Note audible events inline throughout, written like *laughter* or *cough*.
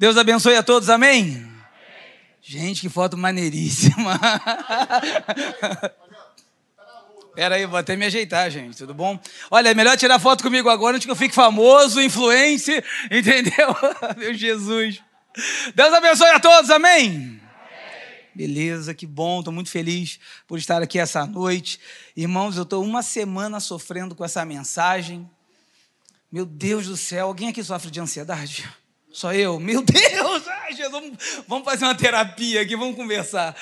Deus abençoe a todos, amém? Gente, que foto maneiríssima. *laughs* Pera aí, vou até me ajeitar, gente, tudo bom? Olha, é melhor tirar foto comigo agora antes que eu fique famoso, influência, *laughs* entendeu? *laughs* Meu Jesus. Deus abençoe a todos, amém? Beleza, que bom, estou muito feliz por estar aqui essa noite. Irmãos, eu estou uma semana sofrendo com essa mensagem. Meu Deus do céu, alguém aqui sofre de ansiedade? Só eu? Meu *laughs* Deus! Ai, Jesus, vamos fazer uma terapia aqui, vamos conversar.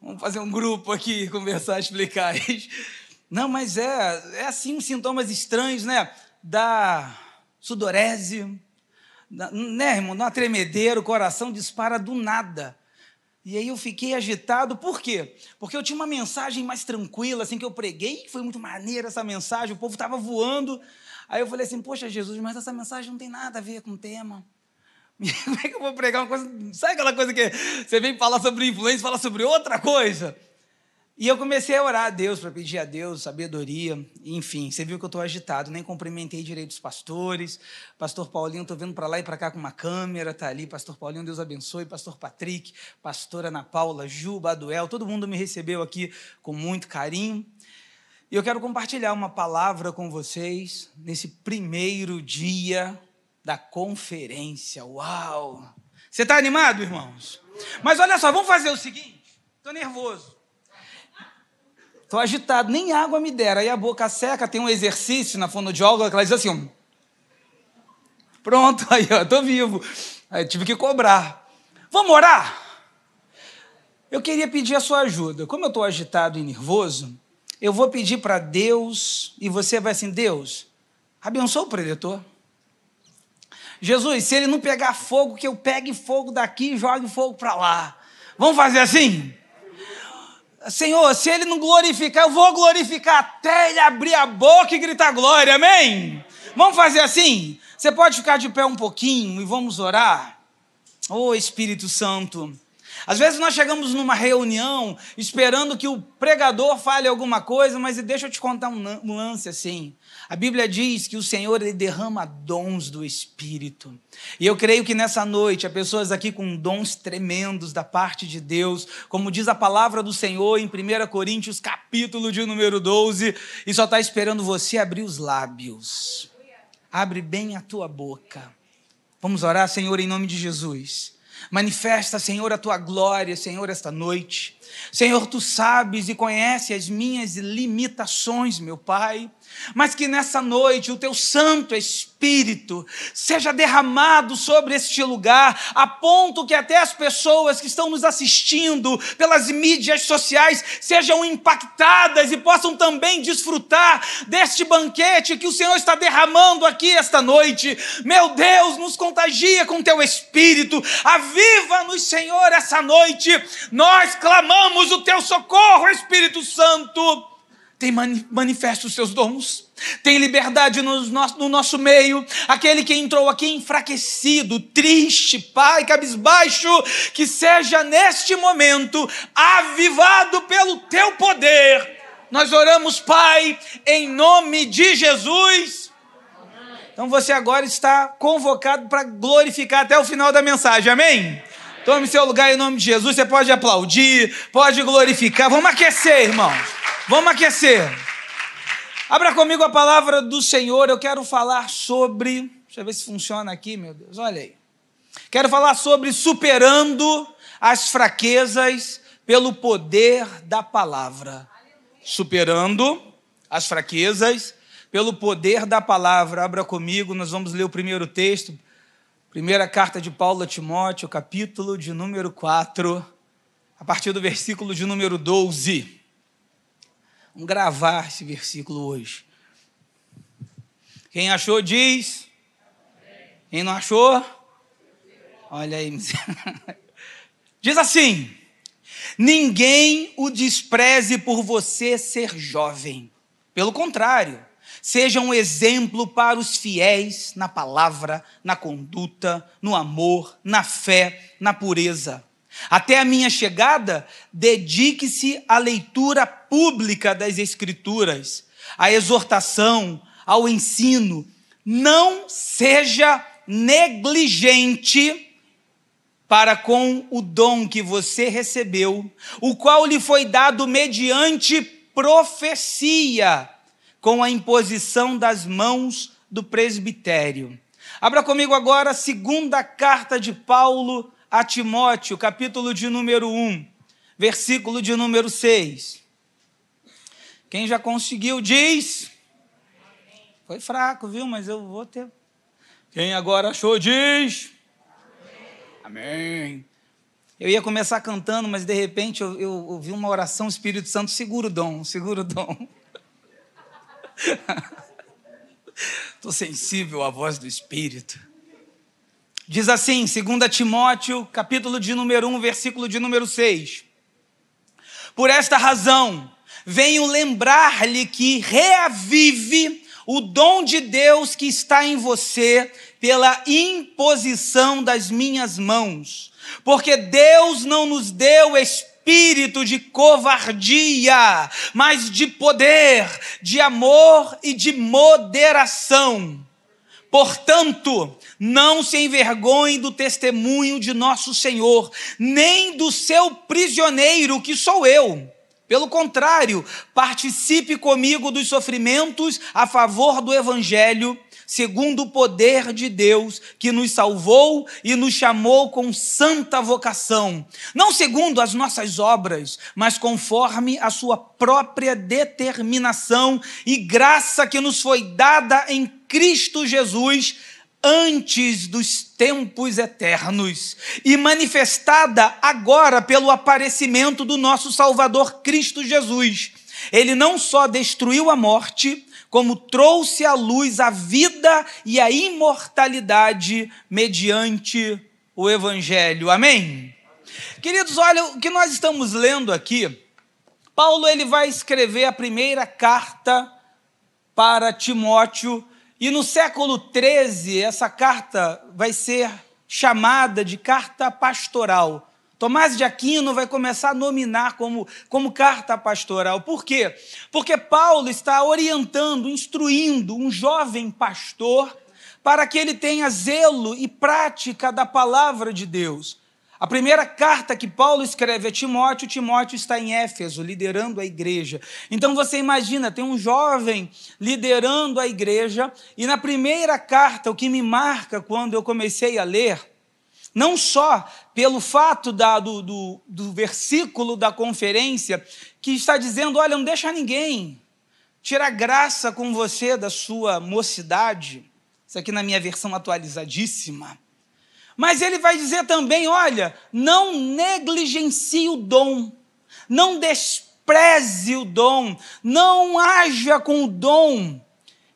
Vamos fazer um grupo aqui, *laughs* conversar, explicar. Não, mas é, é assim uns sintomas estranhos, né? Da sudorese, da, né, irmão? Dá uma tremedeira, o coração dispara do nada. E aí eu fiquei agitado, por quê? Porque eu tinha uma mensagem mais tranquila, assim, que eu preguei, foi muito maneira essa mensagem, o povo estava voando. Aí eu falei assim, poxa, Jesus, mas essa mensagem não tem nada a ver com o tema. *laughs* Como é que eu vou pregar uma coisa? Sabe aquela coisa que você vem falar sobre influência e fala sobre outra coisa? E eu comecei a orar a Deus para pedir a Deus sabedoria, enfim. Você viu que eu estou agitado, nem cumprimentei direito os pastores. Pastor Paulinho, estou vendo para lá e para cá com uma câmera, tá ali. Pastor Paulinho, Deus abençoe. Pastor Patrick, pastora Ana Paula, Ju, Baduel, todo mundo me recebeu aqui com muito carinho. E eu quero compartilhar uma palavra com vocês nesse primeiro dia da conferência. Uau! Você está animado, irmãos? Mas olha só, vamos fazer o seguinte. Estou nervoso. Estou agitado, nem água me deram. Aí a boca seca, tem um exercício na fonoaudióloga que ela diz assim: Pronto, aí ó, estou vivo. Aí tive que cobrar. Vamos orar? Eu queria pedir a sua ajuda. Como eu estou agitado e nervoso, eu vou pedir para Deus e você vai assim: Deus, abençoa o preditor. Jesus, se ele não pegar fogo, que eu pegue fogo daqui e jogue fogo para lá. Vamos fazer assim? Senhor, se ele não glorificar, eu vou glorificar até ele abrir a boca e gritar glória, amém? Vamos fazer assim? Você pode ficar de pé um pouquinho e vamos orar? Ô oh, Espírito Santo, às vezes nós chegamos numa reunião esperando que o pregador fale alguma coisa, mas deixa eu te contar um lance assim. A Bíblia diz que o Senhor ele derrama dons do Espírito. E eu creio que nessa noite há pessoas aqui com dons tremendos da parte de Deus, como diz a palavra do Senhor em 1 Coríntios, capítulo de número 12, e só está esperando você abrir os lábios. Abre bem a tua boca. Vamos orar, Senhor, em nome de Jesus. Manifesta, Senhor, a tua glória, Senhor, esta noite. Senhor, tu sabes e conheces as minhas limitações, meu Pai mas que nessa noite o teu Santo Espírito seja derramado sobre este lugar, a ponto que até as pessoas que estão nos assistindo pelas mídias sociais sejam impactadas e possam também desfrutar deste banquete que o Senhor está derramando aqui esta noite. Meu Deus, nos contagia com teu Espírito, aviva-nos, Senhor, essa noite. Nós clamamos o teu socorro, Espírito Santo tem manifesta os seus dons, tem liberdade no nosso, no nosso meio. Aquele que entrou aqui enfraquecido, triste, pai, cabisbaixo, que seja neste momento avivado pelo teu poder. Nós oramos, Pai, em nome de Jesus. Então você agora está convocado para glorificar até o final da mensagem, amém? Tome seu lugar em nome de Jesus. Você pode aplaudir, pode glorificar. Vamos aquecer, irmãos. Vamos aquecer. Abra comigo a palavra do Senhor. Eu quero falar sobre. Deixa eu ver se funciona aqui, meu Deus. Olha aí. Quero falar sobre superando as fraquezas pelo poder da palavra. Superando as fraquezas pelo poder da palavra. Abra comigo, nós vamos ler o primeiro texto. Primeira carta de Paulo a Timóteo, capítulo de número 4, a partir do versículo de número 12. Vamos gravar esse versículo hoje. Quem achou, diz. Quem não achou? Olha aí. *laughs* Diz assim: Ninguém o despreze por você ser jovem. Pelo contrário, seja um exemplo para os fiéis na palavra, na conduta, no amor, na fé, na pureza. Até a minha chegada, dedique-se à leitura pública das Escrituras, à exortação, ao ensino. Não seja negligente para com o dom que você recebeu, o qual lhe foi dado mediante profecia, com a imposição das mãos do presbitério. Abra comigo agora a segunda carta de Paulo a Timóteo, capítulo de número 1, versículo de número 6. Quem já conseguiu diz. Foi fraco, viu? Mas eu vou ter. Quem agora achou diz. Amém. Eu ia começar cantando, mas de repente eu, ouvi uma oração, Espírito Santo, segura o dom, segura o dom. *laughs* Estou sensível à voz do Espírito. Diz assim, 2 Timóteo, capítulo de número 1, versículo de número 6. Por esta razão, venho lembrar-lhe que reavive o dom de Deus que está em você pela imposição das minhas mãos. Porque Deus não nos deu espírito de covardia, mas de poder, de amor e de moderação. Portanto, não se envergonhe do testemunho de nosso Senhor, nem do seu prisioneiro, que sou eu pelo contrário, participe comigo dos sofrimentos a favor do Evangelho, segundo o poder de Deus que nos salvou e nos chamou com santa vocação, não segundo as nossas obras, mas conforme a sua própria determinação e graça que nos foi dada em Cristo Jesus antes dos tempos eternos e manifestada agora pelo aparecimento do nosso Salvador Cristo Jesus. Ele não só destruiu a morte, como trouxe à luz a vida e a imortalidade mediante o Evangelho. Amém? Queridos, olha, o que nós estamos lendo aqui, Paulo ele vai escrever a primeira carta para Timóteo e no século XIII, essa carta vai ser chamada de carta pastoral. Tomás de Aquino vai começar a nominar como, como carta pastoral. Por quê? Porque Paulo está orientando, instruindo um jovem pastor para que ele tenha zelo e prática da palavra de Deus. A primeira carta que Paulo escreve a Timóteo, Timóteo está em Éfeso, liderando a igreja. Então você imagina, tem um jovem liderando a igreja, e na primeira carta, o que me marca quando eu comecei a ler, não só pelo fato da, do, do, do versículo da conferência, que está dizendo: olha, não deixa ninguém tirar graça com você da sua mocidade. Isso aqui na minha versão atualizadíssima. Mas ele vai dizer também: olha, não negligencie o dom, não despreze o dom, não haja com o dom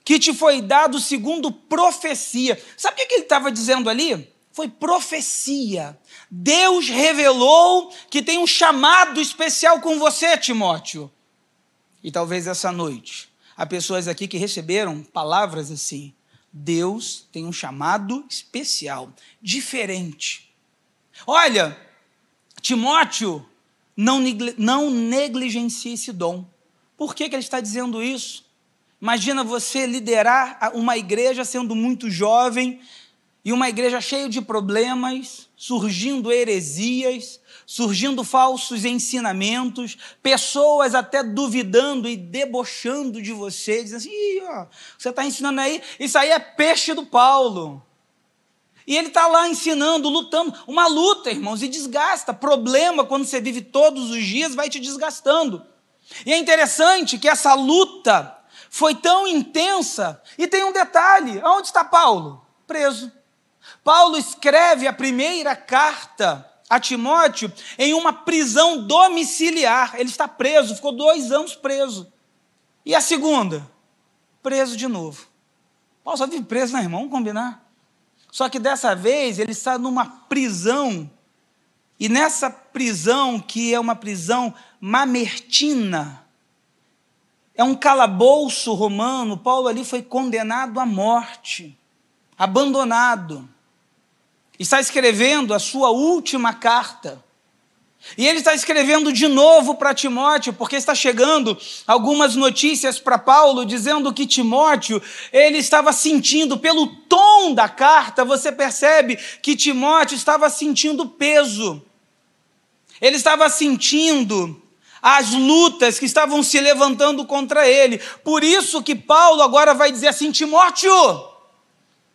que te foi dado segundo profecia. Sabe o que ele estava dizendo ali? Foi profecia. Deus revelou que tem um chamado especial com você, Timóteo. E talvez essa noite há pessoas aqui que receberam palavras assim. Deus tem um chamado especial, diferente. Olha, Timóteo, não, não negligencie esse dom. Por que, que ele está dizendo isso? Imagina você liderar uma igreja sendo muito jovem e uma igreja cheia de problemas, surgindo heresias, surgindo falsos ensinamentos, pessoas até duvidando e debochando de você, dizendo assim: ó, você está ensinando aí, isso aí é peixe do Paulo. E ele está lá ensinando, lutando, uma luta, irmãos, e desgasta. Problema, quando você vive todos os dias, vai te desgastando. E é interessante que essa luta foi tão intensa, e tem um detalhe: onde está Paulo? Preso. Paulo escreve a primeira carta a Timóteo em uma prisão domiciliar. Ele está preso, ficou dois anos preso. E a segunda? Preso de novo. Paulo só vive preso, né, irmão? Vamos combinar? Só que dessa vez ele está numa prisão, e nessa prisão, que é uma prisão mamertina, é um calabouço romano, Paulo ali foi condenado à morte, abandonado está escrevendo a sua última carta. E ele está escrevendo de novo para Timóteo, porque está chegando algumas notícias para Paulo dizendo que Timóteo, ele estava sentindo pelo tom da carta, você percebe que Timóteo estava sentindo peso. Ele estava sentindo as lutas que estavam se levantando contra ele. Por isso que Paulo agora vai dizer assim: Timóteo,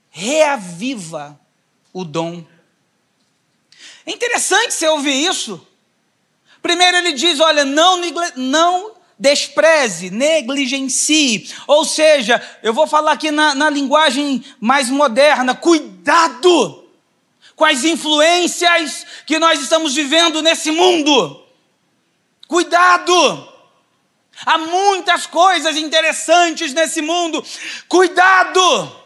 reaviva o dom. É interessante você ouvir isso. Primeiro ele diz: olha, não, não despreze, negligencie. Ou seja, eu vou falar aqui na, na linguagem mais moderna: cuidado com as influências que nós estamos vivendo nesse mundo. Cuidado! Há muitas coisas interessantes nesse mundo. Cuidado!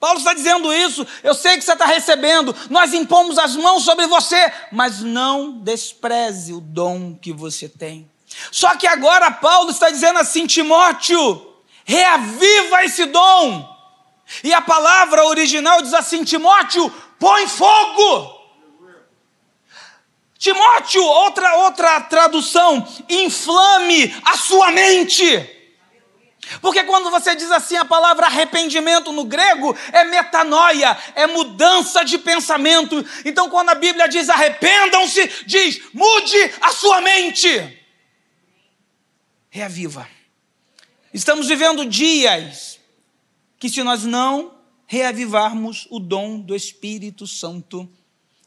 Paulo está dizendo isso, eu sei que você está recebendo, nós impomos as mãos sobre você, mas não despreze o dom que você tem. Só que agora Paulo está dizendo assim, Timóteo, reaviva esse dom. E a palavra original diz assim: Timóteo, põe fogo. Timóteo, outra outra tradução, inflame a sua mente. Porque quando você diz assim a palavra arrependimento no grego é metanoia, é mudança de pensamento. Então quando a Bíblia diz arrependam-se, diz mude a sua mente. Reaviva. Estamos vivendo dias que se nós não reavivarmos o dom do Espírito Santo,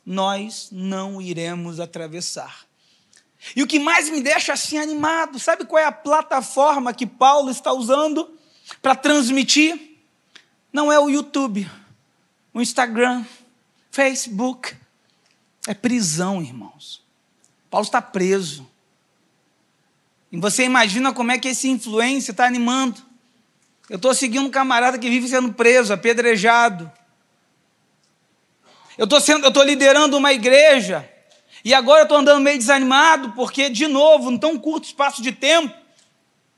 nós não iremos atravessar. E o que mais me deixa assim animado, sabe qual é a plataforma que Paulo está usando para transmitir? Não é o YouTube, o Instagram, Facebook. É prisão, irmãos. Paulo está preso. E você imagina como é que esse influência está animando. Eu estou seguindo um camarada que vive sendo preso, apedrejado. Eu estou liderando uma igreja e agora eu estou andando meio desanimado, porque, de novo, em tão curto espaço de tempo,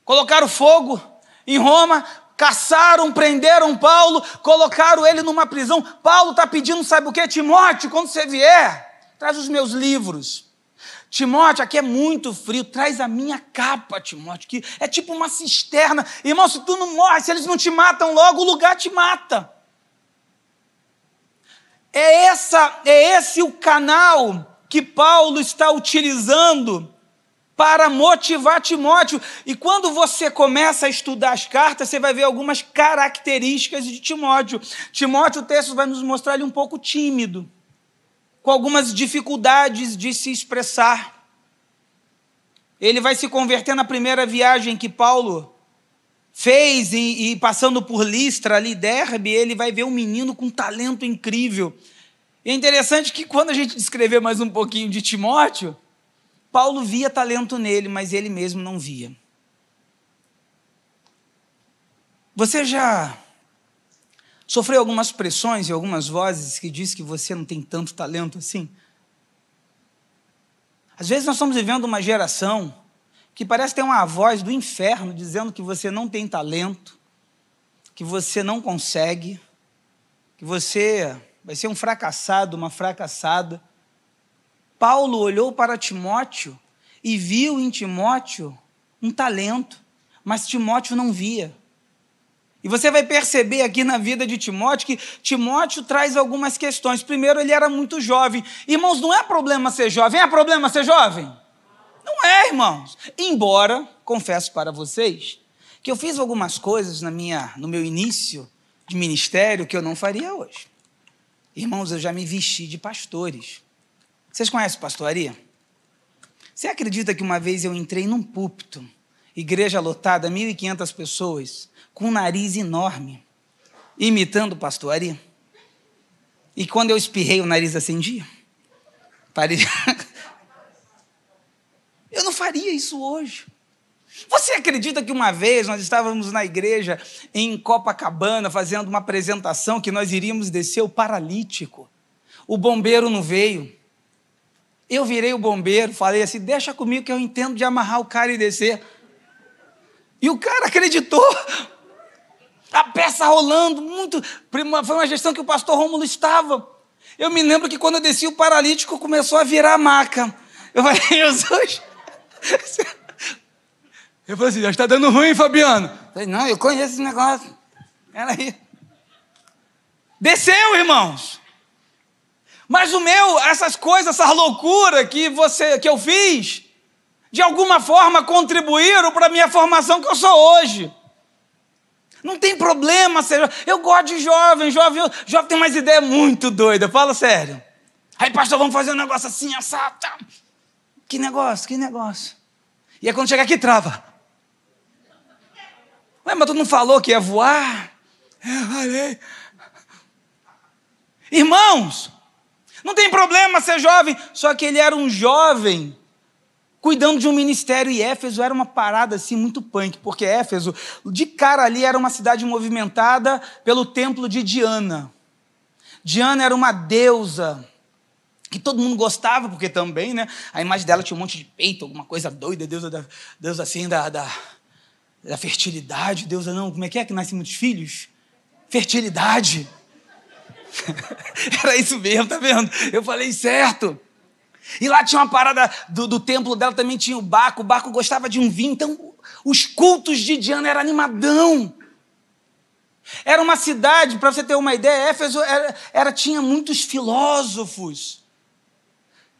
colocaram fogo em Roma, caçaram, prenderam Paulo, colocaram ele numa prisão. Paulo está pedindo, sabe o que? Timóteo, quando você vier, traz os meus livros. Timóteo, aqui é muito frio, traz a minha capa, Timóteo, que é tipo uma cisterna. Irmão, se tu não morre, se eles não te matam logo, o lugar te mata. É, essa, é esse o canal que Paulo está utilizando para motivar Timóteo. E quando você começa a estudar as cartas, você vai ver algumas características de Timóteo. Timóteo, o texto vai nos mostrar ele um pouco tímido, com algumas dificuldades de se expressar. Ele vai se converter na primeira viagem que Paulo fez e, e passando por Listra, ali, Derbe, ele vai ver um menino com talento incrível. E é interessante que quando a gente descrever mais um pouquinho de Timóteo, Paulo via talento nele, mas ele mesmo não via. Você já sofreu algumas pressões e algumas vozes que diz que você não tem tanto talento assim? Às vezes nós estamos vivendo uma geração que parece ter uma voz do inferno dizendo que você não tem talento, que você não consegue, que você vai ser um fracassado, uma fracassada. Paulo olhou para Timóteo e viu em Timóteo um talento, mas Timóteo não via. E você vai perceber aqui na vida de Timóteo que Timóteo traz algumas questões. Primeiro, ele era muito jovem. Irmãos, não é problema ser jovem, é problema ser jovem? Não é, irmãos. Embora, confesso para vocês, que eu fiz algumas coisas na minha, no meu início de ministério que eu não faria hoje. Irmãos, eu já me vesti de pastores. Vocês conhecem pastoria? Você acredita que uma vez eu entrei num púlpito, igreja lotada, 1.500 pessoas, com um nariz enorme, imitando pastoria? E quando eu espirrei, o nariz acendia? Parei. *laughs* eu não faria isso hoje. Você acredita que uma vez nós estávamos na igreja em Copacabana fazendo uma apresentação que nós iríamos descer o paralítico? O bombeiro não veio. Eu virei o bombeiro, falei assim: deixa comigo que eu entendo de amarrar o cara e descer. E o cara acreditou. A peça rolando, muito. Foi uma gestão que o pastor Rômulo estava. Eu me lembro que quando eu desci, o paralítico começou a virar maca. Eu falei, Jesus. Eu falei assim, já está dando ruim, Fabiano. Eu falei, não, eu conheço esse negócio. Peraí. Desceu, irmãos. Mas o meu, essas coisas, essa loucura que você, que eu fiz, de alguma forma contribuíram para a minha formação que eu sou hoje. Não tem problema ser Eu gosto de jovem, jovem, jovem tem umas ideias muito doidas, fala sério. Aí, pastor, vamos fazer um negócio assim, assado. Que negócio, que negócio. E aí quando chega aqui, trava. Ué, mas tu não falou que ia voar? É, falei. Irmãos, não tem problema ser jovem, só que ele era um jovem cuidando de um ministério e Éfeso era uma parada assim muito punk, porque Éfeso, de cara ali, era uma cidade movimentada pelo templo de Diana. Diana era uma deusa que todo mundo gostava, porque também, né? A imagem dela tinha um monte de peito, alguma coisa doida, deusa, da, deusa assim da, da, da fertilidade, deusa não, como é que é que nasce muitos filhos? Fertilidade. *laughs* Era isso mesmo, tá vendo? Eu falei certo. E lá tinha uma parada do, do templo dela, também tinha o Baco. O Baco gostava de um vinho. Então, os cultos de Diana eram animadão. Era uma cidade, para você ter uma ideia, Éfeso era, era, tinha muitos filósofos.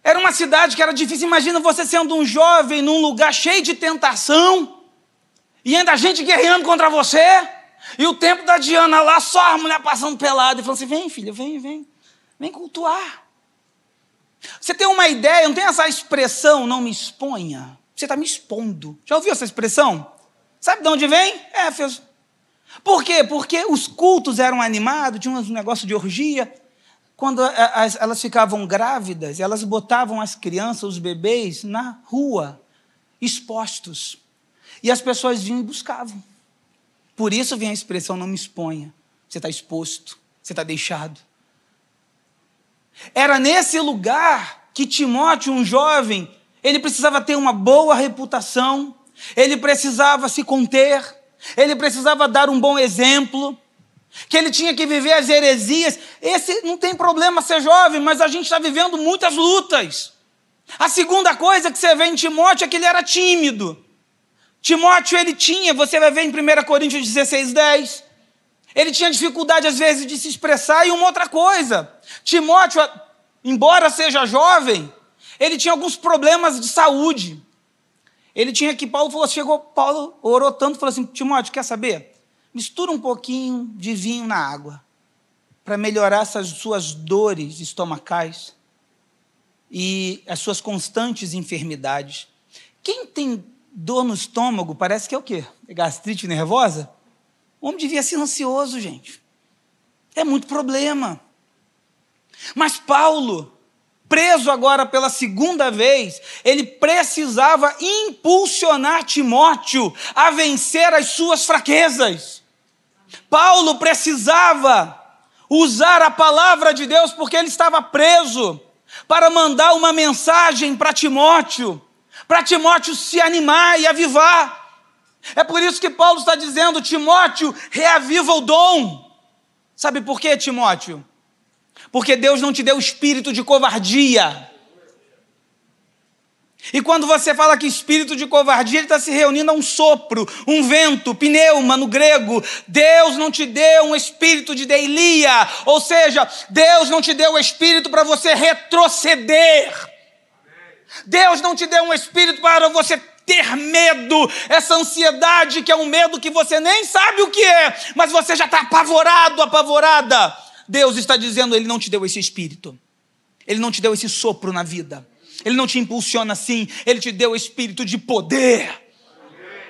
Era uma cidade que era difícil. Imagina você sendo um jovem num lugar cheio de tentação e ainda a gente guerreando contra você. E o tempo da Diana lá, só a mulher passando pelada e falando assim: vem, filha, vem, vem, vem cultuar. Você tem uma ideia, não tem essa expressão, não me exponha? Você está me expondo. Já ouviu essa expressão? Sabe de onde vem? Éfeso. Por quê? Porque os cultos eram animados, tinha um negócio de orgia. Quando elas ficavam grávidas, elas botavam as crianças, os bebês, na rua, expostos. E as pessoas vinham e buscavam. Por isso vem a expressão não me exponha. Você está exposto, você está deixado. Era nesse lugar que Timóteo, um jovem, ele precisava ter uma boa reputação, ele precisava se conter, ele precisava dar um bom exemplo, que ele tinha que viver as heresias. Esse não tem problema ser jovem, mas a gente está vivendo muitas lutas. A segunda coisa que você vê em Timóteo é que ele era tímido. Timóteo, ele tinha, você vai ver em 1 Coríntios 16, 10, ele tinha dificuldade, às vezes, de se expressar. E uma outra coisa: Timóteo, embora seja jovem, ele tinha alguns problemas de saúde. Ele tinha que, Paulo falou, chegou, Paulo orou tanto, falou assim: Timóteo, quer saber? Mistura um pouquinho de vinho na água, para melhorar essas suas dores estomacais e as suas constantes enfermidades. Quem tem dor no estômago, parece que é o quê? É gastrite nervosa? O homem devia ser ansioso, gente. É muito problema. Mas Paulo, preso agora pela segunda vez, ele precisava impulsionar Timóteo a vencer as suas fraquezas. Paulo precisava usar a palavra de Deus porque ele estava preso para mandar uma mensagem para Timóteo, para Timóteo se animar e avivar. É por isso que Paulo está dizendo: Timóteo, reaviva o dom. Sabe por quê, Timóteo? Porque Deus não te deu espírito de covardia. E quando você fala que espírito de covardia, ele está se reunindo a um sopro, um vento, pneuma no grego. Deus não te deu um espírito de deilia, ou seja, Deus não te deu o espírito para você retroceder. Deus não te deu um espírito para você ter medo, essa ansiedade que é um medo que você nem sabe o que é, mas você já está apavorado, apavorada. Deus está dizendo: Ele não te deu esse espírito, Ele não te deu esse sopro na vida, Ele não te impulsiona assim, Ele te deu o espírito de poder.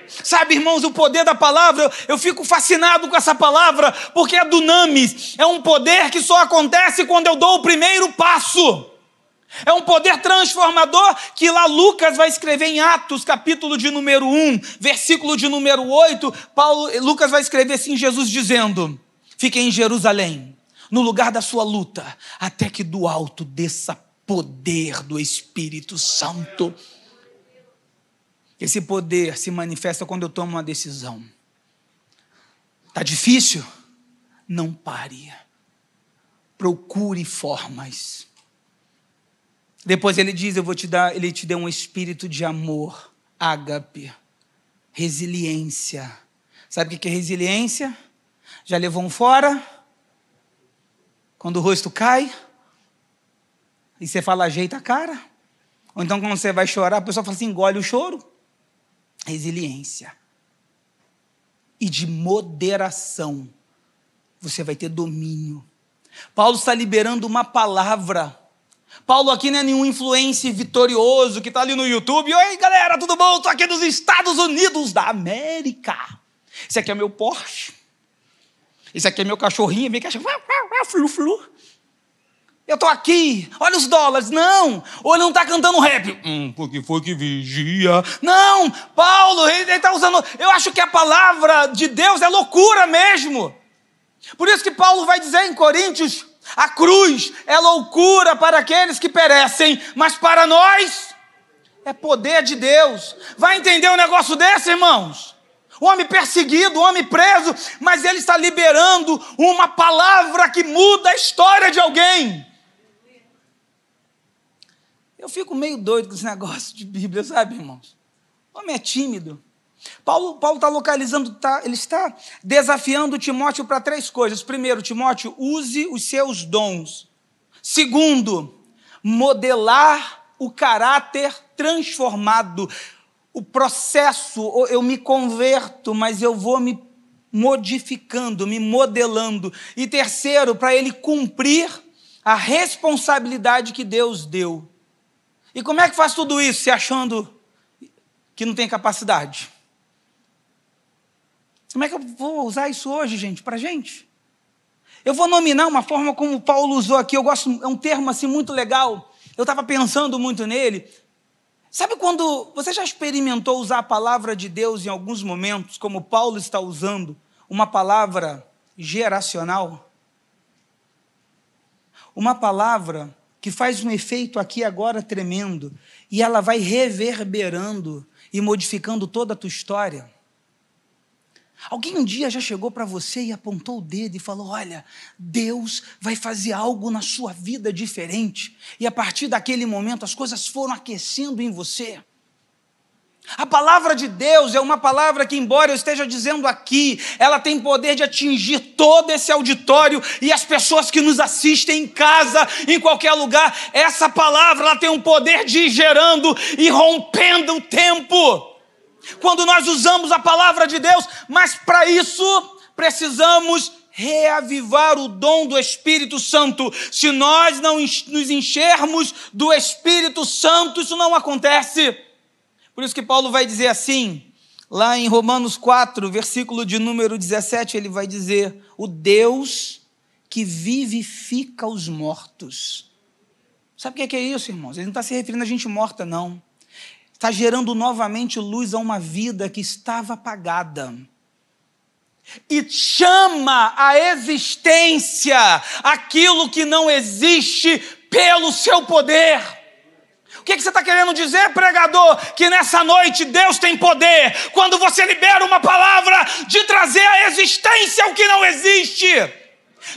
Sabe, irmãos, o poder da palavra, eu fico fascinado com essa palavra, porque é dunamis, é um poder que só acontece quando eu dou o primeiro passo. É um poder transformador que lá Lucas vai escrever em Atos, capítulo de número 1, versículo de número 8. Paulo, Lucas vai escrever assim: Jesus dizendo: Fiquem em Jerusalém, no lugar da sua luta, até que do alto desça poder do Espírito Santo. Esse poder se manifesta quando eu tomo uma decisão. Está difícil? Não pare. procure formas. Depois ele diz: Eu vou te dar, ele te deu um espírito de amor, ágape, resiliência. Sabe o que é resiliência? Já levou um fora? Quando o rosto cai? E você fala, ajeita a cara? Ou então, quando você vai chorar, a pessoa fala assim: engole o choro. Resiliência. E de moderação. Você vai ter domínio. Paulo está liberando uma palavra. Paulo aqui não é nenhum influencer vitorioso que está ali no YouTube. Oi, galera, tudo bom? Estou aqui nos Estados Unidos da América. Esse aqui é meu Porsche. Esse aqui é meu cachorrinho, meu cachorro. Flu, flu. Eu estou aqui, olha os dólares. Não, ou ele não está cantando rap. Hum, porque foi que vigia. Não, Paulo, ele está usando. Eu acho que a palavra de Deus é loucura mesmo. Por isso que Paulo vai dizer em Coríntios: a cruz é loucura para aqueles que perecem, mas para nós é poder de Deus. Vai entender um negócio desse, irmãos? O homem perseguido, o homem preso, mas ele está liberando uma palavra que muda a história de alguém. Eu fico meio doido com esse *laughs* negócio de Bíblia, sabe, irmãos? O homem é tímido. Paulo está localizando, tá, ele está desafiando Timóteo para três coisas. Primeiro, Timóteo, use os seus dons. Segundo, modelar o caráter transformado. O processo, eu me converto, mas eu vou me modificando, me modelando. E terceiro, para ele cumprir a responsabilidade que Deus deu. E como é que faz tudo isso se achando que não tem capacidade? Como é que eu vou usar isso hoje, gente, para gente? Eu vou nominar uma forma como Paulo usou aqui, eu gosto, é um termo assim muito legal. Eu estava pensando muito nele. Sabe quando você já experimentou usar a palavra de Deus em alguns momentos, como Paulo está usando, uma palavra geracional? Uma palavra que faz um efeito aqui agora tremendo, e ela vai reverberando e modificando toda a tua história. Alguém um dia já chegou para você e apontou o dedo e falou: Olha, Deus vai fazer algo na sua vida diferente. E a partir daquele momento as coisas foram aquecendo em você. A palavra de Deus é uma palavra que, embora eu esteja dizendo aqui, ela tem poder de atingir todo esse auditório e as pessoas que nos assistem em casa, em qualquer lugar. Essa palavra ela tem um poder de ir gerando e rompendo o tempo. Quando nós usamos a palavra de Deus, mas para isso precisamos reavivar o dom do Espírito Santo. Se nós não nos enchermos do Espírito Santo, isso não acontece. Por isso que Paulo vai dizer assim, lá em Romanos 4, versículo de número 17, ele vai dizer: O Deus que vivifica os mortos. Sabe o que é isso, irmãos? Ele não está se referindo a gente morta, não. Está gerando novamente luz a uma vida que estava apagada. E chama a existência aquilo que não existe pelo seu poder. O que, que você está querendo dizer, pregador? Que nessa noite Deus tem poder, quando você libera uma palavra, de trazer à existência o que não existe,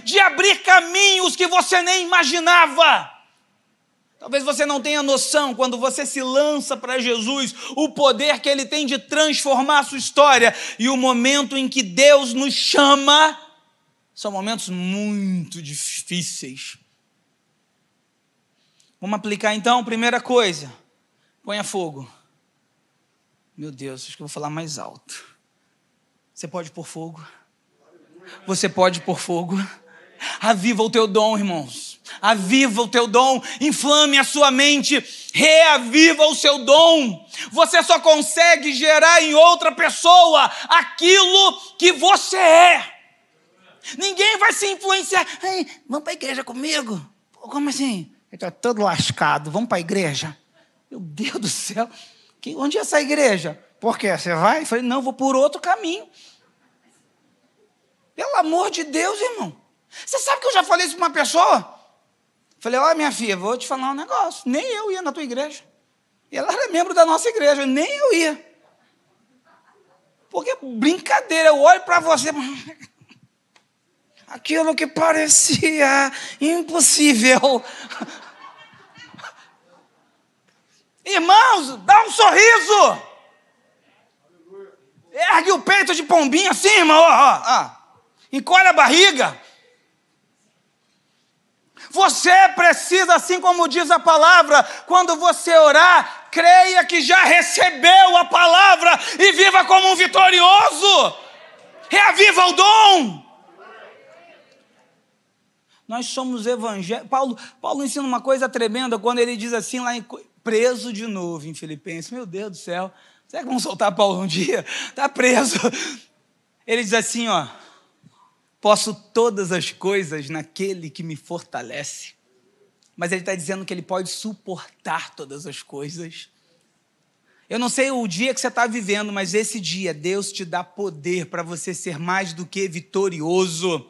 de abrir caminhos que você nem imaginava. Talvez você não tenha noção, quando você se lança para Jesus, o poder que ele tem de transformar a sua história e o momento em que Deus nos chama, são momentos muito difíceis. Vamos aplicar então, primeira coisa, ponha fogo. Meu Deus, acho que eu vou falar mais alto. Você pode pôr fogo? Você pode pôr fogo? Aviva o teu dom, irmãos. Aviva o teu dom, inflame a sua mente, reaviva o seu dom. Você só consegue gerar em outra pessoa aquilo que você é. Ninguém vai se influenciar. Vamos para a igreja comigo? Como assim? está todo lascado, vamos para a igreja? Meu Deus do céu, que, onde é essa igreja? Por quê? Você vai? Eu falei, não, vou por outro caminho. Pelo amor de Deus, irmão. Você sabe que eu já falei isso para uma pessoa? Falei, olha minha filha, vou te falar um negócio. Nem eu ia na tua igreja. E ela era membro da nossa igreja, nem eu ia. Porque brincadeira, eu olho para você. *laughs* aquilo que parecia impossível. *laughs* Irmãos, dá um sorriso. Ergue o peito de pombinho assim, irmão. Ó, ó, ó. Encolhe a barriga. Você precisa, assim como diz a palavra, quando você orar, creia que já recebeu a palavra e viva como um vitorioso. Reaviva o dom. Nós somos evangélicos. Paulo, Paulo ensina uma coisa tremenda quando ele diz assim, lá em, preso de novo em Filipenses. Meu Deus do céu, será que vão soltar Paulo um dia? Está preso. Ele diz assim: ó, posso todas as coisas naquele que me fortalece. Mas ele está dizendo que ele pode suportar todas as coisas. Eu não sei o dia que você está vivendo, mas esse dia Deus te dá poder para você ser mais do que vitorioso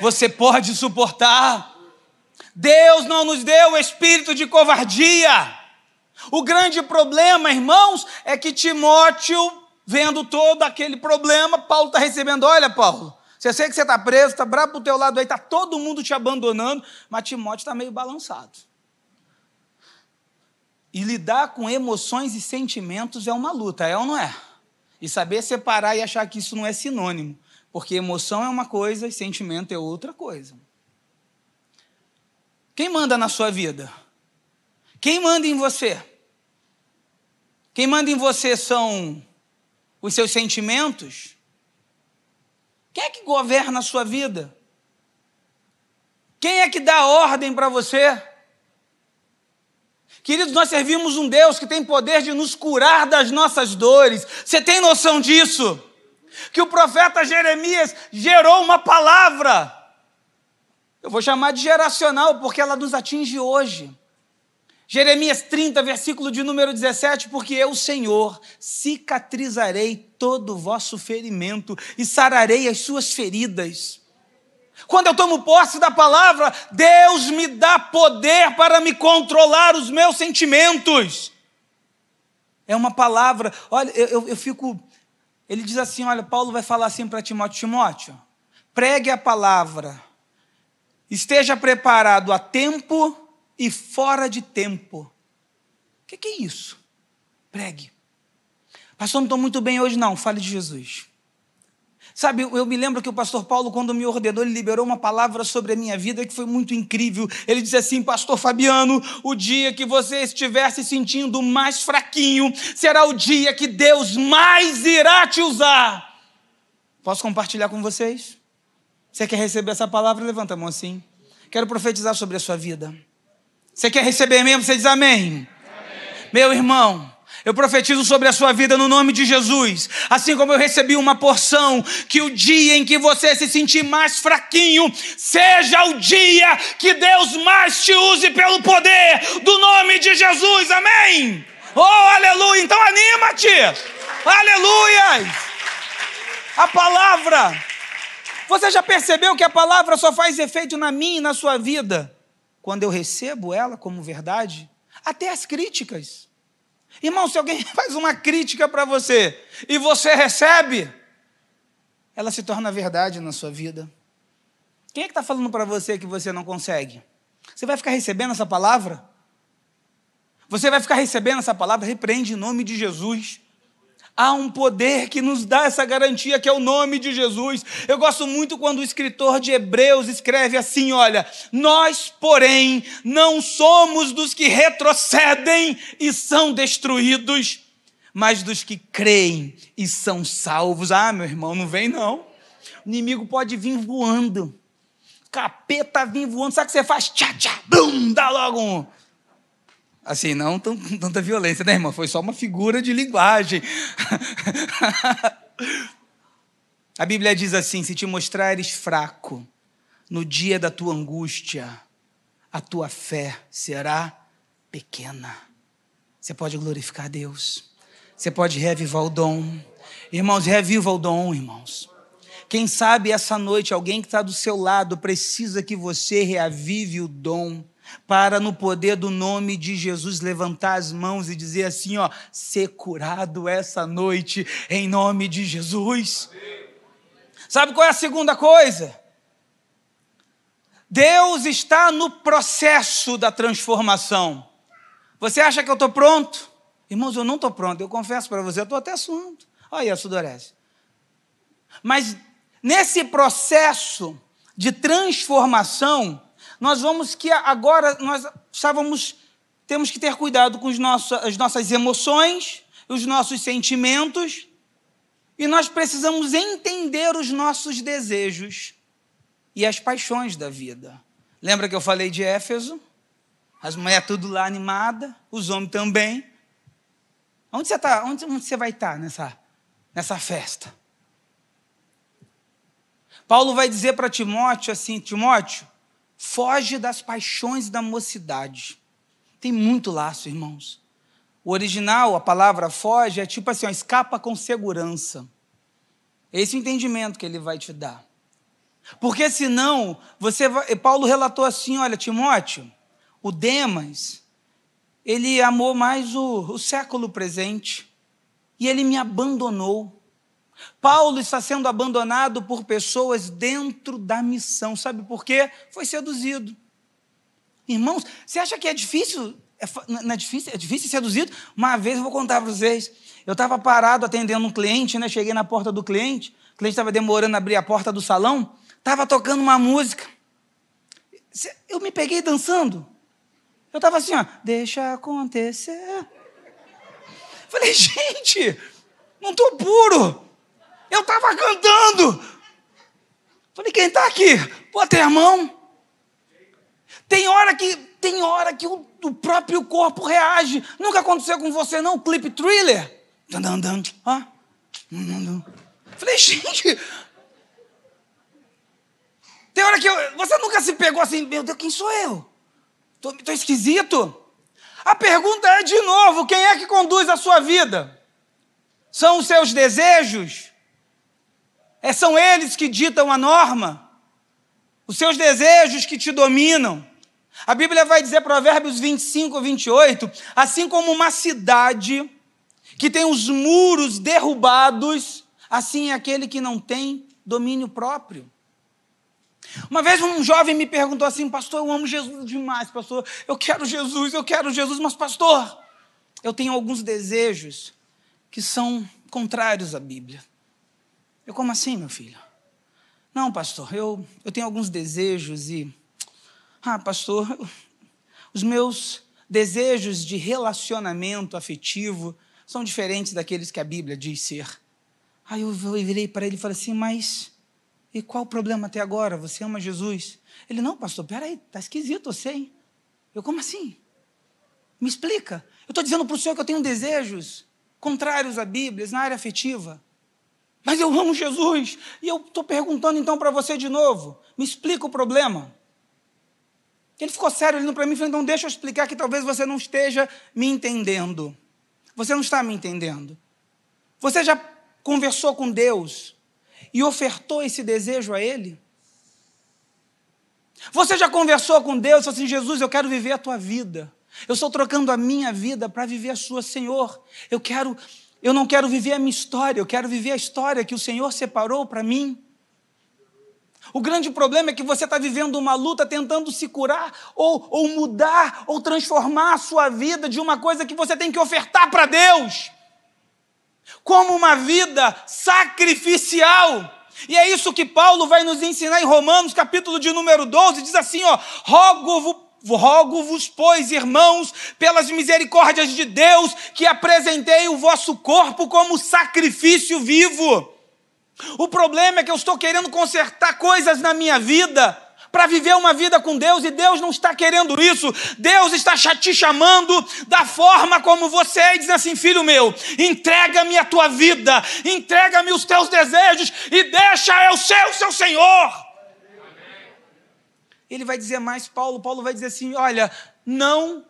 você pode suportar. Deus não nos deu o espírito de covardia. O grande problema, irmãos, é que Timóteo, vendo todo aquele problema, Paulo está recebendo: olha, Paulo, você sei que você está preso, está bravo para o teu lado aí, está todo mundo te abandonando, mas Timóteo está meio balançado. E lidar com emoções e sentimentos é uma luta, é ou não é? E saber separar e achar que isso não é sinônimo. Porque emoção é uma coisa e sentimento é outra coisa. Quem manda na sua vida? Quem manda em você? Quem manda em você são os seus sentimentos? Quem é que governa a sua vida? Quem é que dá ordem para você? Queridos, nós servimos um Deus que tem poder de nos curar das nossas dores. Você tem noção disso? que o profeta Jeremias gerou uma palavra. Eu vou chamar de geracional, porque ela nos atinge hoje. Jeremias 30, versículo de número 17: Porque eu, Senhor, cicatrizarei todo o vosso ferimento e sararei as suas feridas. Quando eu tomo posse da palavra, Deus me dá poder para me controlar os meus sentimentos. É uma palavra, olha, eu, eu, fico ele diz assim: olha, Paulo vai falar assim para Timóteo: Timóteo, pregue a palavra, esteja preparado a tempo e fora de tempo. O que, que é isso? Pregue. Pastor, não estou muito bem hoje, não. Fale de Jesus. Sabe, eu me lembro que o pastor Paulo, quando me ordenou, ele liberou uma palavra sobre a minha vida que foi muito incrível. Ele disse assim: Pastor Fabiano, o dia que você estiver se sentindo mais fraquinho, será o dia que Deus mais irá te usar. Posso compartilhar com vocês? Você quer receber essa palavra? Levanta a mão assim. Quero profetizar sobre a sua vida. Você quer receber mesmo? Você diz amém. amém. Meu irmão, eu profetizo sobre a sua vida no nome de Jesus. Assim como eu recebi uma porção, que o dia em que você se sentir mais fraquinho, seja o dia que Deus mais te use pelo poder do nome de Jesus. Amém? Oh, aleluia! Então anima-te! Aleluia! A palavra. Você já percebeu que a palavra só faz efeito na minha e na sua vida quando eu recebo ela como verdade? Até as críticas. Irmão, se alguém *laughs* faz uma crítica para você e você recebe, ela se torna verdade na sua vida. Quem é que está falando para você que você não consegue? Você vai ficar recebendo essa palavra? Você vai ficar recebendo essa palavra? Repreende em nome de Jesus. Há um poder que nos dá essa garantia, que é o nome de Jesus. Eu gosto muito quando o escritor de Hebreus escreve assim: olha, nós, porém, não somos dos que retrocedem e são destruídos, mas dos que creem e são salvos. Ah, meu irmão, não vem não. O inimigo pode vir voando. Capeta vir voando. Sabe o que você faz? Tchá, tchá, bum, dá logo um Assim, não tão, tanta violência, né, irmã? Foi só uma figura de linguagem. *laughs* A Bíblia diz assim: se te mostrares fraco no dia da tua angústia, a tua fé será pequena. Você pode glorificar a Deus. Você pode reavivar o dom. Irmãos, reaviva o dom, irmãos. Quem sabe essa noite alguém que está do seu lado precisa que você reavive o dom para no poder do nome de Jesus levantar as mãos e dizer assim, ó, ser curado essa noite em nome de Jesus. Sabe qual é a segunda coisa? Deus está no processo da transformação. Você acha que eu estou pronto? Irmãos, eu não estou pronto, eu confesso para você, eu estou até suando. Olha a sudorese. Mas nesse processo de transformação, nós vamos que agora nós estávamos temos que ter cuidado com nossos, as nossas emoções, os nossos sentimentos, e nós precisamos entender os nossos desejos e as paixões da vida. Lembra que eu falei de Éfeso? As mulheres tudo lá animada, os homens também. Onde você tá? Onde, onde você vai estar nessa, nessa festa? Paulo vai dizer para Timóteo assim: Timóteo, foge das paixões da mocidade. Tem muito laço, irmãos. O original, a palavra foge, é tipo assim, ó, escapa com segurança. Esse é o entendimento que ele vai te dar. Porque senão, você vai, Paulo relatou assim, olha, Timóteo, o Demas, ele amou mais o, o século presente e ele me abandonou. Paulo está sendo abandonado por pessoas dentro da missão. Sabe por quê? Foi seduzido. Irmãos, você acha que é difícil? É, não é difícil? É difícil ser seduzido? Uma vez eu vou contar para vocês. Eu estava parado atendendo um cliente, né? Cheguei na porta do cliente. O cliente estava demorando a abrir a porta do salão. Estava tocando uma música. Eu me peguei dançando. Eu estava assim, ó. Deixa acontecer. Falei, *laughs* gente, não estou puro. Eu estava cantando. Falei, quem está aqui? Botei a mão. Tem hora que, tem hora que o, o próprio corpo reage. Nunca aconteceu com você, não? Clip thriller. Ah. Falei, *laughs* gente. Tem hora que eu, você nunca se pegou assim, meu Deus, quem sou eu? Estou esquisito. A pergunta é de novo: quem é que conduz a sua vida? São os seus desejos? É, são eles que ditam a norma? Os seus desejos que te dominam? A Bíblia vai dizer, Provérbios 25, 28, assim como uma cidade que tem os muros derrubados, assim é aquele que não tem domínio próprio. Uma vez um jovem me perguntou assim, pastor, eu amo Jesus demais, pastor, eu quero Jesus, eu quero Jesus, mas pastor, eu tenho alguns desejos que são contrários à Bíblia. Eu, como assim, meu filho? Não, pastor, eu, eu tenho alguns desejos e. Ah, pastor, os meus desejos de relacionamento afetivo são diferentes daqueles que a Bíblia diz ser. Aí eu virei para ele e falei assim, mas e qual o problema até agora? Você ama Jesus? Ele, não, pastor, peraí, está esquisito você, hein? Eu, como assim? Me explica. Eu estou dizendo para o senhor que eu tenho desejos contrários à Bíblia, na área afetiva. Mas eu amo Jesus. E eu estou perguntando então para você de novo. Me explica o problema. Ele ficou sério olhando para mim e falou: então deixa eu explicar que talvez você não esteja me entendendo. Você não está me entendendo. Você já conversou com Deus e ofertou esse desejo a Ele? Você já conversou com Deus assim, Jesus, eu quero viver a tua vida. Eu estou trocando a minha vida para viver a sua, Senhor. Eu quero, eu não quero viver a minha história, eu quero viver a história que o Senhor separou para mim. O grande problema é que você está vivendo uma luta tentando se curar, ou, ou mudar, ou transformar a sua vida de uma coisa que você tem que ofertar para Deus como uma vida sacrificial. E é isso que Paulo vai nos ensinar em Romanos, capítulo de número 12, diz assim, ó: "Rogo-vos Rogo-vos, pois, irmãos, pelas misericórdias de Deus, que apresentei o vosso corpo como sacrifício vivo. O problema é que eu estou querendo consertar coisas na minha vida, para viver uma vida com Deus e Deus não está querendo isso. Deus está te chamando da forma como você é e diz assim: filho meu, entrega-me a tua vida, entrega-me os teus desejos e deixa eu ser o seu Senhor. Ele vai dizer mais, Paulo, Paulo vai dizer assim: olha, não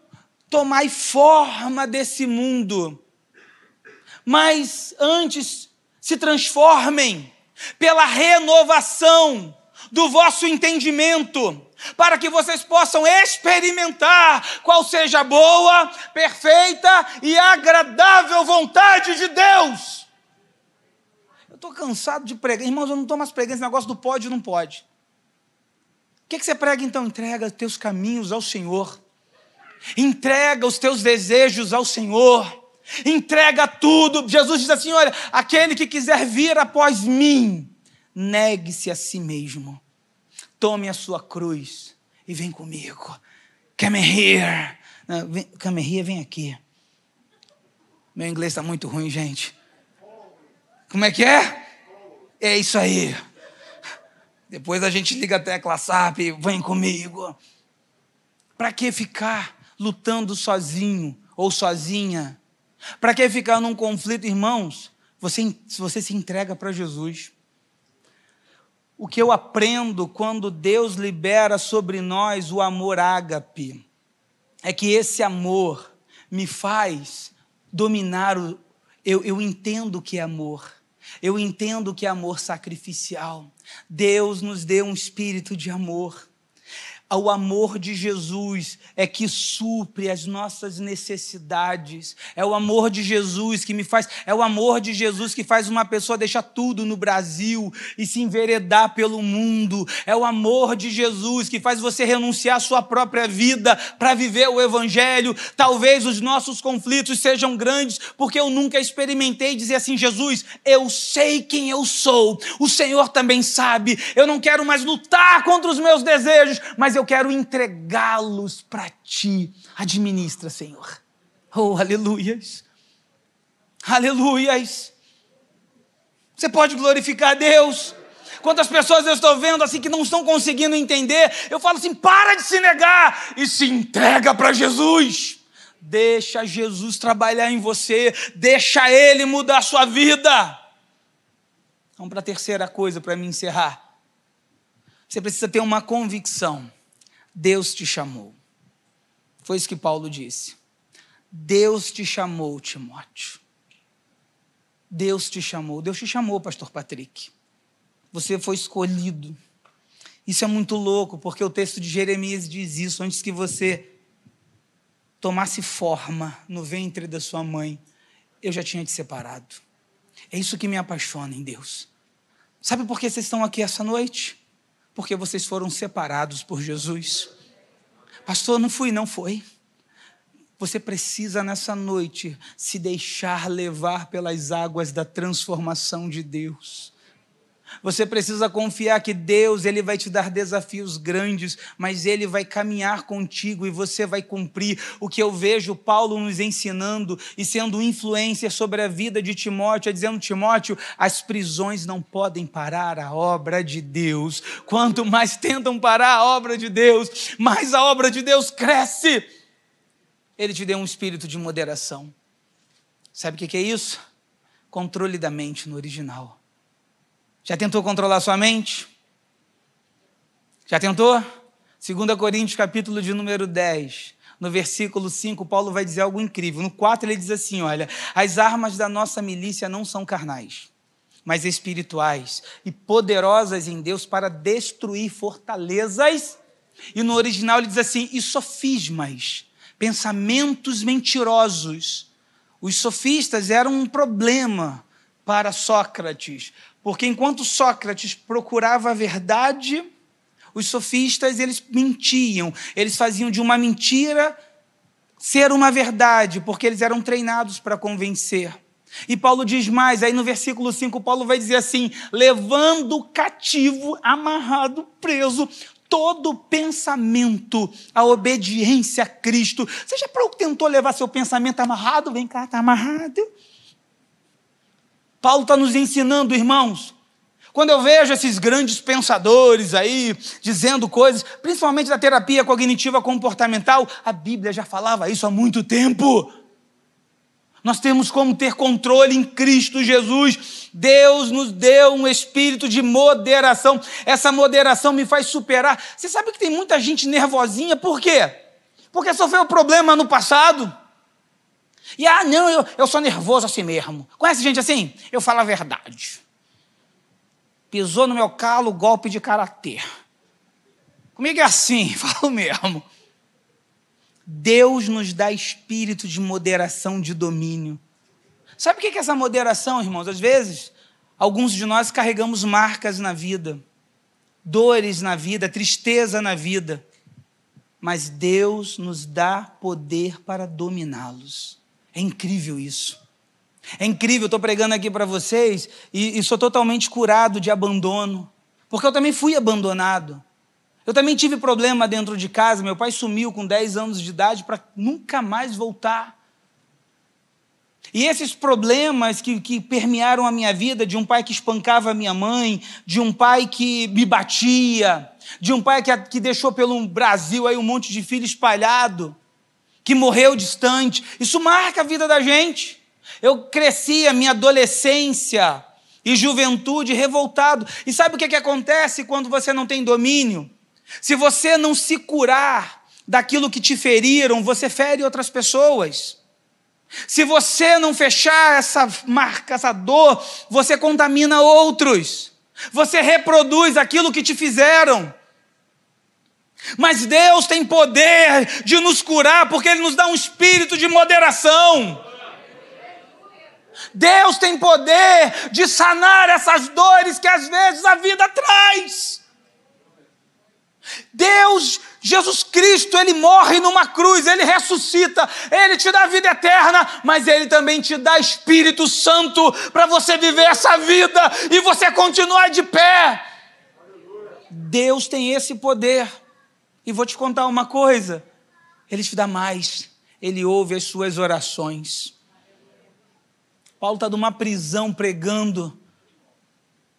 tomai forma desse mundo, mas antes se transformem pela renovação do vosso entendimento, para que vocês possam experimentar qual seja a boa, perfeita e agradável vontade de Deus. Eu estou cansado de pregar, irmãos, eu não estou mais pregando esse negócio do pode e não pode. O que, que você prega então? Entrega os teus caminhos ao Senhor. Entrega os teus desejos ao Senhor. Entrega tudo. Jesus diz assim: olha, aquele que quiser vir após mim, negue-se a si mesmo. Tome a sua cruz e vem comigo. Come here. come here, vem aqui. Meu inglês está muito ruim, gente. Como é que é? É isso aí. Depois a gente liga a tecla SAP, vem comigo. Para que ficar lutando sozinho ou sozinha? Para que ficar num conflito, irmãos? Você, você se entrega para Jesus. O que eu aprendo quando Deus libera sobre nós o amor ágape é que esse amor me faz dominar o. Eu, eu entendo o que é amor. Eu entendo que é amor sacrificial. Deus nos deu um espírito de amor. O amor de Jesus é que supre as nossas necessidades. É o amor de Jesus que me faz, é o amor de Jesus que faz uma pessoa deixar tudo no Brasil e se enveredar pelo mundo. É o amor de Jesus que faz você renunciar à sua própria vida para viver o evangelho. Talvez os nossos conflitos sejam grandes porque eu nunca experimentei dizer assim: Jesus, eu sei quem eu sou. O Senhor também sabe. Eu não quero mais lutar contra os meus desejos, mas eu eu quero entregá-los para ti. Administra, Senhor. Oh, aleluias. Aleluias. Você pode glorificar a Deus. Quantas pessoas eu estou vendo assim que não estão conseguindo entender, eu falo assim: para de se negar e se entrega para Jesus. Deixa Jesus trabalhar em você, deixa Ele mudar a sua vida. Vamos para a terceira coisa para me encerrar. Você precisa ter uma convicção Deus te chamou. Foi isso que Paulo disse. Deus te chamou, Timóteo. Deus te chamou. Deus te chamou, pastor Patrick. Você foi escolhido. Isso é muito louco, porque o texto de Jeremias diz isso antes que você tomasse forma no ventre da sua mãe, eu já tinha te separado. É isso que me apaixona em Deus. Sabe por que vocês estão aqui essa noite? Porque vocês foram separados por Jesus. Pastor, não fui, não foi. Você precisa nessa noite se deixar levar pelas águas da transformação de Deus. Você precisa confiar que Deus, ele vai te dar desafios grandes, mas ele vai caminhar contigo e você vai cumprir o que eu vejo Paulo nos ensinando e sendo influência sobre a vida de Timóteo, é dizendo Timóteo, as prisões não podem parar a obra de Deus. Quanto mais tentam parar a obra de Deus, mais a obra de Deus cresce. Ele te deu um espírito de moderação. Sabe o que é isso? Controle da mente no original. Já tentou controlar sua mente? Já tentou? 2 Coríntios, capítulo de número 10. No versículo 5, Paulo vai dizer algo incrível. No 4, ele diz assim: Olha, as armas da nossa milícia não são carnais, mas espirituais e poderosas em Deus para destruir fortalezas. E no original ele diz assim: e sofismas, pensamentos mentirosos. Os sofistas eram um problema para Sócrates, porque enquanto Sócrates procurava a verdade, os sofistas eles mentiam, eles faziam de uma mentira ser uma verdade, porque eles eram treinados para convencer. E Paulo diz mais, aí no versículo 5, Paulo vai dizer assim: levando cativo, amarrado, preso, todo pensamento à obediência a Cristo. Você já tentou levar seu pensamento amarrado? Vem cá, está amarrado. Paulo está nos ensinando, irmãos. Quando eu vejo esses grandes pensadores aí dizendo coisas, principalmente da terapia cognitiva comportamental, a Bíblia já falava isso há muito tempo. Nós temos como ter controle em Cristo Jesus. Deus nos deu um espírito de moderação. Essa moderação me faz superar. Você sabe que tem muita gente nervosinha, por quê? Porque sofreu problema no passado. E ah, não, eu, eu sou nervoso assim mesmo. Conhece gente assim? Eu falo a verdade. Pisou no meu calo, golpe de karatê. Comigo é assim, *laughs* falo mesmo. Deus nos dá espírito de moderação, de domínio. Sabe o que é essa moderação, irmãos? Às vezes, alguns de nós carregamos marcas na vida. dores na vida, tristeza na vida, mas Deus nos dá poder para dominá-los. É incrível isso. É incrível, estou pregando aqui para vocês e, e sou totalmente curado de abandono, porque eu também fui abandonado. Eu também tive problema dentro de casa. Meu pai sumiu com 10 anos de idade para nunca mais voltar. E esses problemas que, que permearam a minha vida, de um pai que espancava a minha mãe, de um pai que me batia, de um pai que, que deixou pelo Brasil aí um monte de filho espalhado, que morreu distante, isso marca a vida da gente. Eu cresci a minha adolescência e juventude revoltado. E sabe o que, que acontece quando você não tem domínio? Se você não se curar daquilo que te feriram, você fere outras pessoas. Se você não fechar essa marca, essa dor, você contamina outros. Você reproduz aquilo que te fizeram. Mas Deus tem poder de nos curar, porque Ele nos dá um espírito de moderação. Deus tem poder de sanar essas dores que às vezes a vida traz. Deus, Jesus Cristo, ele morre numa cruz, ele ressuscita, ele te dá vida eterna, mas ele também te dá Espírito Santo para você viver essa vida e você continuar de pé. Deus tem esse poder. E vou te contar uma coisa: ele te dá mais, ele ouve as suas orações. Paulo está numa prisão pregando.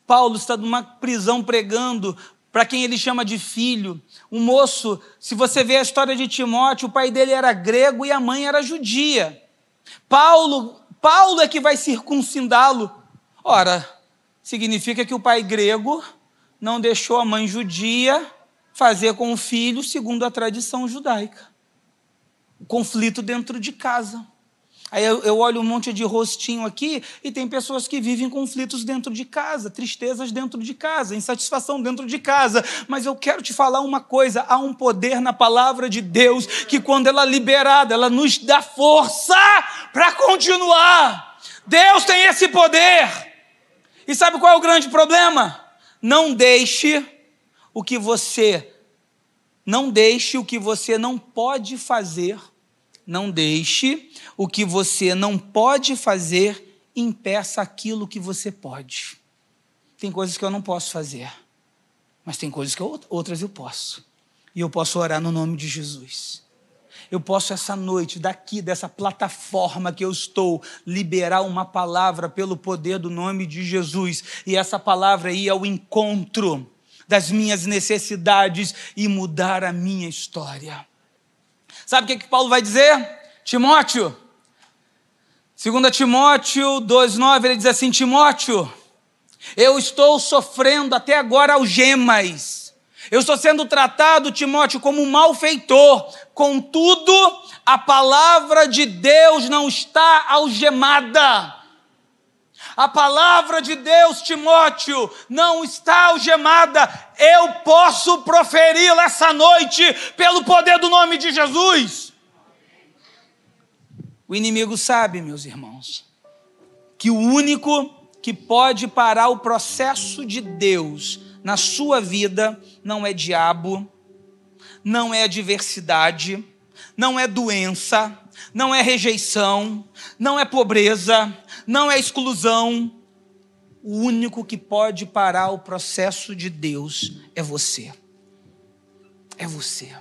Paulo está numa prisão pregando para quem ele chama de filho. Um moço, se você vê a história de Timóteo, o pai dele era grego e a mãe era judia. Paulo, Paulo é que vai circuncidá-lo. Ora, significa que o pai grego não deixou a mãe judia fazer com o filho segundo a tradição judaica. O conflito dentro de casa. Aí eu, eu, olho um monte de rostinho aqui e tem pessoas que vivem conflitos dentro de casa, tristezas dentro de casa, insatisfação dentro de casa. Mas eu quero te falar uma coisa: há um poder na palavra de Deus que, quando ela é liberada, ela nos dá força para continuar. Deus tem esse poder. E sabe qual é o grande problema? Não deixe o que você não deixe o que você não pode fazer. Não deixe o que você não pode fazer impeça aquilo que você pode. Tem coisas que eu não posso fazer, mas tem coisas que eu, outras eu posso. E eu posso orar no nome de Jesus. Eu posso essa noite, daqui dessa plataforma que eu estou, liberar uma palavra pelo poder do nome de Jesus. E essa palavra ir ao encontro das minhas necessidades e mudar a minha história. Sabe o que, que Paulo vai dizer? Timóteo, 2 Timóteo 2,9, ele diz assim: Timóteo, eu estou sofrendo até agora algemas. Eu estou sendo tratado, Timóteo, como um malfeitor. Contudo, a palavra de Deus não está algemada. A palavra de Deus, Timóteo, não está algemada. Eu posso proferi-la essa noite pelo poder do nome de Jesus. O inimigo sabe, meus irmãos, que o único que pode parar o processo de Deus na sua vida não é diabo, não é adversidade, não é doença, não é rejeição, não é pobreza, não é exclusão. O único que pode parar o processo de Deus é você. É você.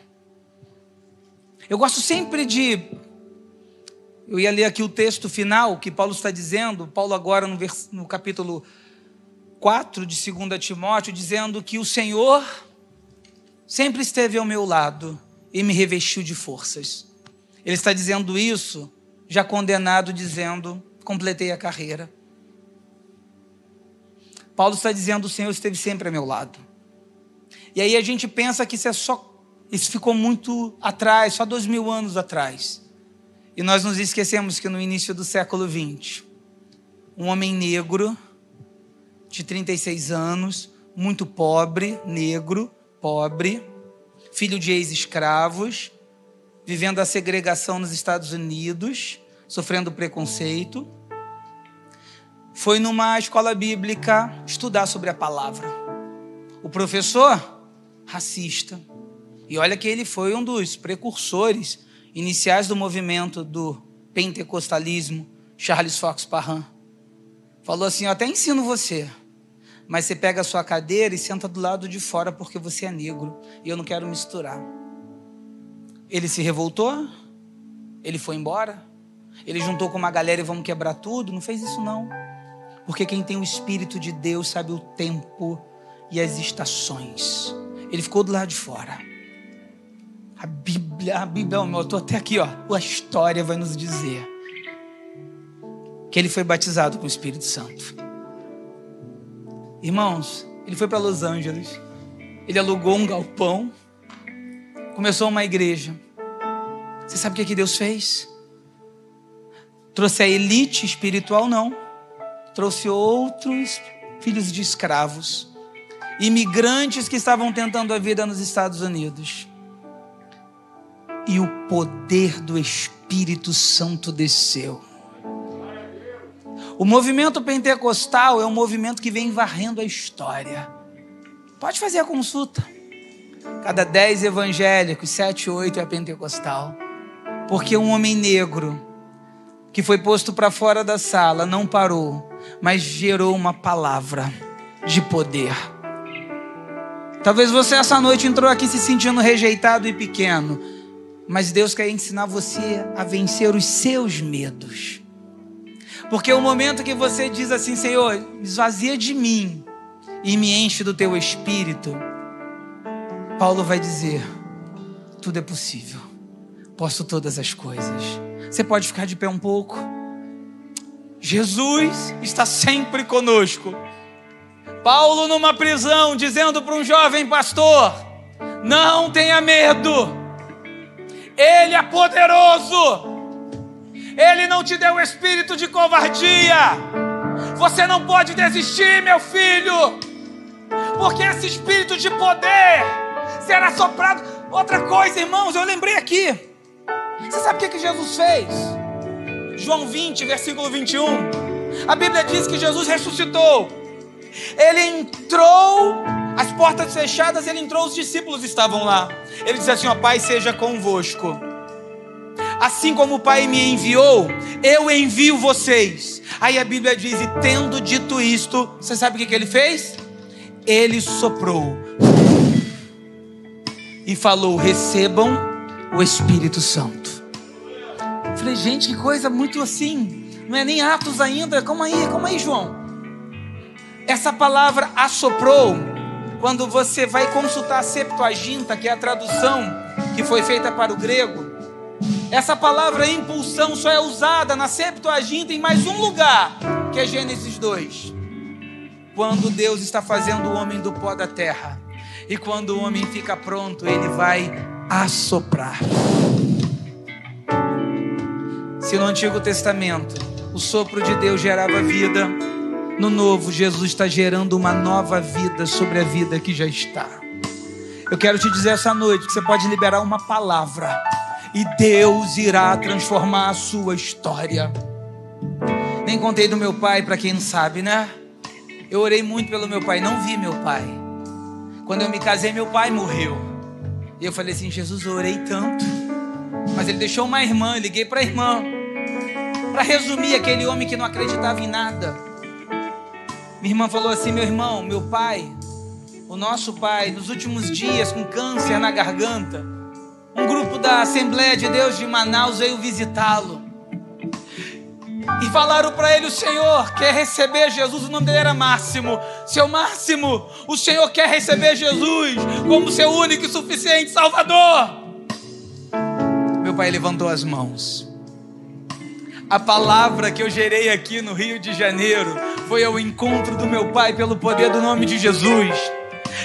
Eu gosto sempre de eu ia ler aqui o texto final que Paulo está dizendo, Paulo agora no, vers... no capítulo 4 de 2 Timóteo, dizendo que o Senhor sempre esteve ao meu lado e me revestiu de forças. Ele está dizendo isso, já condenado, dizendo: completei a carreira. Paulo está dizendo: o Senhor esteve sempre ao meu lado. E aí a gente pensa que isso é só. Isso ficou muito atrás, só dois mil anos atrás. E nós nos esquecemos que no início do século XX, um homem negro, de 36 anos, muito pobre, negro, pobre, filho de ex-escravos, vivendo a segregação nos Estados Unidos, sofrendo preconceito, foi numa escola bíblica estudar sobre a palavra. O professor, racista. E olha que ele foi um dos precursores iniciais do movimento do pentecostalismo, Charles Fox Parham. Falou assim: Eu até ensino você, mas você pega a sua cadeira e senta do lado de fora porque você é negro e eu não quero misturar. Ele se revoltou, ele foi embora, ele juntou com uma galera e vamos quebrar tudo. Não fez isso, não. Porque quem tem o Espírito de Deus sabe o tempo e as estações. Ele ficou do lado de fora. A Bíblia, a Bíblia, eu estou até aqui, ó. A história vai nos dizer que ele foi batizado com o Espírito Santo. Irmãos, ele foi para Los Angeles. Ele alugou um galpão. Começou uma igreja. Você sabe o que, é que Deus fez? Trouxe a elite espiritual, não. Trouxe outros filhos de escravos, imigrantes que estavam tentando a vida nos Estados Unidos. E o poder do Espírito Santo desceu. O movimento pentecostal é um movimento que vem varrendo a história. Pode fazer a consulta. Cada dez evangélicos, sete, oito é pentecostal. Porque um homem negro que foi posto para fora da sala não parou, mas gerou uma palavra de poder. Talvez você essa noite entrou aqui se sentindo rejeitado e pequeno, mas Deus quer ensinar você a vencer os seus medos. Porque o momento que você diz assim, Senhor, esvazia de mim e me enche do teu espírito, Paulo vai dizer: tudo é possível posso todas as coisas. Você pode ficar de pé um pouco. Jesus está sempre conosco. Paulo numa prisão dizendo para um jovem pastor: Não tenha medo. Ele é poderoso. Ele não te deu espírito de covardia. Você não pode desistir, meu filho. Porque esse espírito de poder será soprado. Outra coisa, irmãos, eu lembrei aqui. Você sabe o que, que Jesus fez? João 20, versículo 21. A Bíblia diz que Jesus ressuscitou. Ele entrou, as portas fechadas, ele entrou, os discípulos estavam lá. Ele disse assim: Ó Pai, seja convosco. Assim como o Pai me enviou, eu envio vocês. Aí a Bíblia diz: E tendo dito isto, você sabe o que, que ele fez? Ele soprou e falou: Recebam o Espírito Santo. Falei, gente, que coisa muito assim. Não é nem Atos ainda. Calma aí, calma aí, João. Essa palavra assoprou, quando você vai consultar a Septuaginta, que é a tradução que foi feita para o grego, essa palavra impulsão só é usada na Septuaginta em mais um lugar, que é Gênesis 2. Quando Deus está fazendo o homem do pó da terra. E quando o homem fica pronto, ele vai assoprar. Se no Antigo Testamento o sopro de Deus gerava vida, no Novo Jesus está gerando uma nova vida sobre a vida que já está. Eu quero te dizer essa noite que você pode liberar uma palavra e Deus irá transformar a sua história. Nem contei do meu pai, para quem não sabe, né? Eu orei muito pelo meu pai, não vi meu pai. Quando eu me casei, meu pai morreu. E eu falei assim: Jesus, eu orei tanto. Mas ele deixou uma irmã, eu liguei para a irmã. Para resumir, aquele homem que não acreditava em nada. Minha irmã falou assim: meu irmão, meu pai, o nosso pai, nos últimos dias, com câncer na garganta, um grupo da Assembleia de Deus de Manaus veio visitá-lo. E falaram para ele: o Senhor quer receber Jesus. O nome dele era Máximo. Seu Máximo, o Senhor quer receber Jesus como seu único e suficiente Salvador meu pai levantou as mãos. A palavra que eu gerei aqui no Rio de Janeiro foi ao encontro do meu pai pelo poder do nome de Jesus.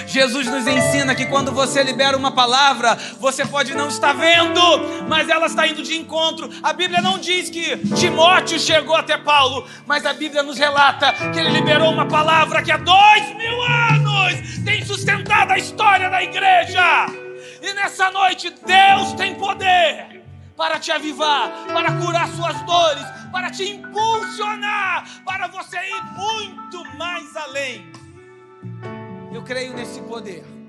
Jesus nos ensina que quando você libera uma palavra, você pode não estar vendo, mas ela está indo de encontro. A Bíblia não diz que Timóteo chegou até Paulo, mas a Bíblia nos relata que ele liberou uma palavra que há dois mil anos tem sustentado a história da igreja. E nessa noite, Deus tem poder para te avivar, para curar suas dores, para te impulsionar, para você ir muito mais além. Eu creio nesse poder.